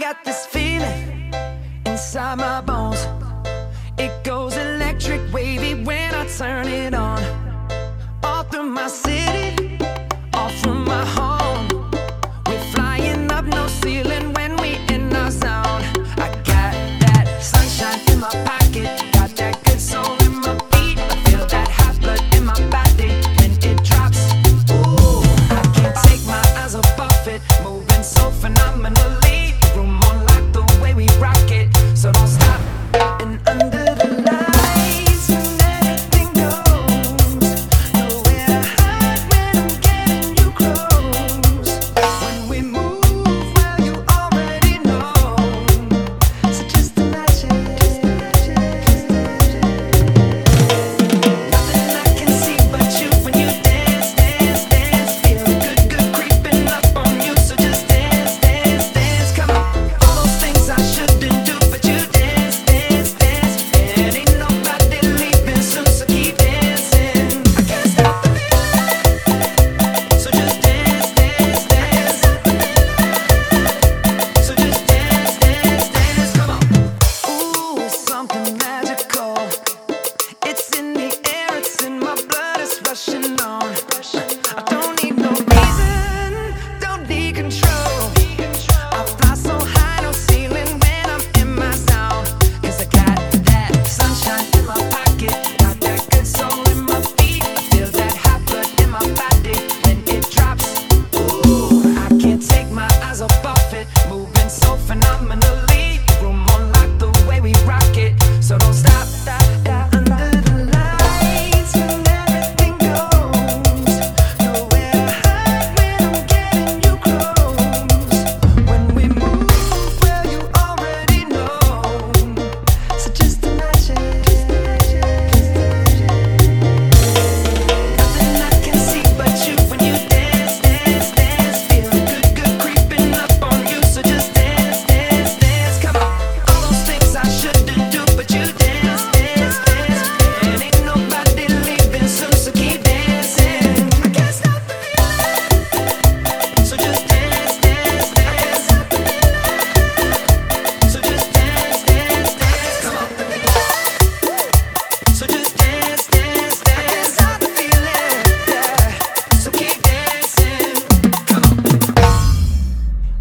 I got this feeling inside my bones. It goes.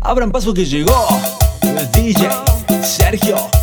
Abran paso que llegó el DJ Sergio.